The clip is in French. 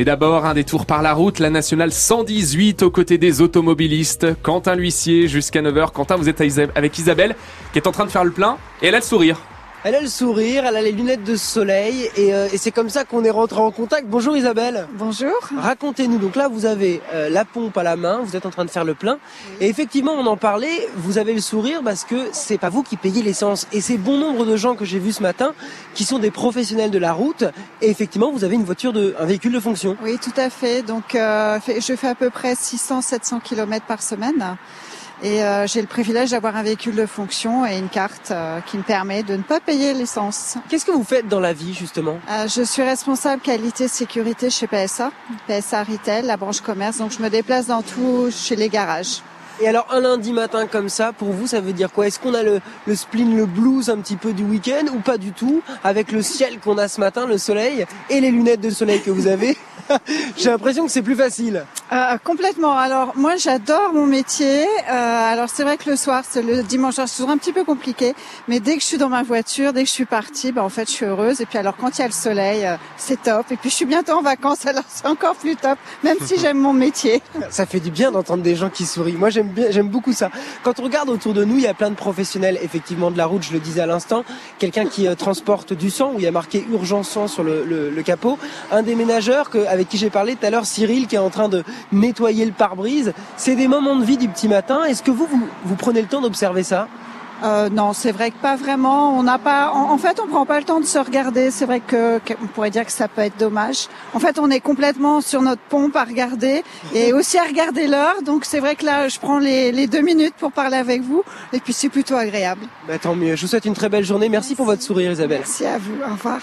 Mais d'abord, un détour par la route, la nationale 118 aux côtés des automobilistes. Quentin l'huissier jusqu'à 9h. Quentin, vous êtes avec Isabelle qui est en train de faire le plein et elle a le sourire. Elle a le sourire, elle a les lunettes de soleil et, euh, et c'est comme ça qu'on est rentré en contact. Bonjour Isabelle. Bonjour. Racontez-nous. Donc là, vous avez euh, la pompe à la main, vous êtes en train de faire le plein et effectivement, on en parlait. Vous avez le sourire parce que c'est pas vous qui payez l'essence et c'est bon nombre de gens que j'ai vus ce matin qui sont des professionnels de la route et effectivement, vous avez une voiture de, un véhicule de fonction. Oui, tout à fait. Donc, euh, je fais à peu près 600-700 km par semaine. Et euh, j'ai le privilège d'avoir un véhicule de fonction et une carte euh, qui me permet de ne pas payer l'essence. Qu'est-ce que vous faites dans la vie justement? Euh, Je suis responsable qualité sécurité chez PSA, PSA Retail, la branche commerce. Donc je me déplace dans tout chez les garages. Et alors un lundi matin comme ça, pour vous, ça veut dire quoi? Est-ce qu'on a le, le spleen, le blues un petit peu du week-end ou pas du tout? Avec le ciel qu'on a ce matin, le soleil et les lunettes de soleil que vous avez J'ai l'impression que c'est plus facile. Euh, complètement. Alors moi j'adore mon métier. Euh, alors c'est vrai que le soir, c'est le dimanche c'est toujours un petit peu compliqué, mais dès que je suis dans ma voiture, dès que je suis partie, ben en fait je suis heureuse. Et puis alors quand il y a le soleil, euh, c'est top. Et puis je suis bientôt en vacances, alors c'est encore plus top, même si j'aime mon métier. Ça fait du bien d'entendre des gens qui sourient. Moi j'aime bien, j'aime beaucoup ça. Quand on regarde autour de nous, il y a plein de professionnels effectivement de la route. Je le disais à l'instant, quelqu'un qui euh, transporte du sang où il y a marqué urgence sang sur le, le, le capot, un déménageur que, avec qui j'ai parlé tout à l'heure, Cyril, qui est en train de nettoyer le pare-brise. C'est des moments de vie du petit matin. Est-ce que vous, vous, vous prenez le temps d'observer ça? Euh, non, c'est vrai que pas vraiment. On n'a pas. En, fait, on prend pas le temps de se regarder. C'est vrai que, on pourrait dire que ça peut être dommage. En fait, on est complètement sur notre pompe à regarder et aussi à regarder l'heure. Donc, c'est vrai que là, je prends les, les, deux minutes pour parler avec vous. Et puis, c'est plutôt agréable. Bah, tant mieux. Je vous souhaite une très belle journée. Merci, Merci. pour votre sourire, Isabelle. Merci à vous. Au revoir.